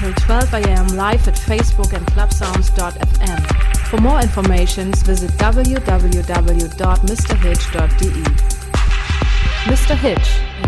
Every Sunday from 11 till 12 am live at Facebook and clubsounds.fm. For more information, visit www.mrhitch.de. Mr. Hitch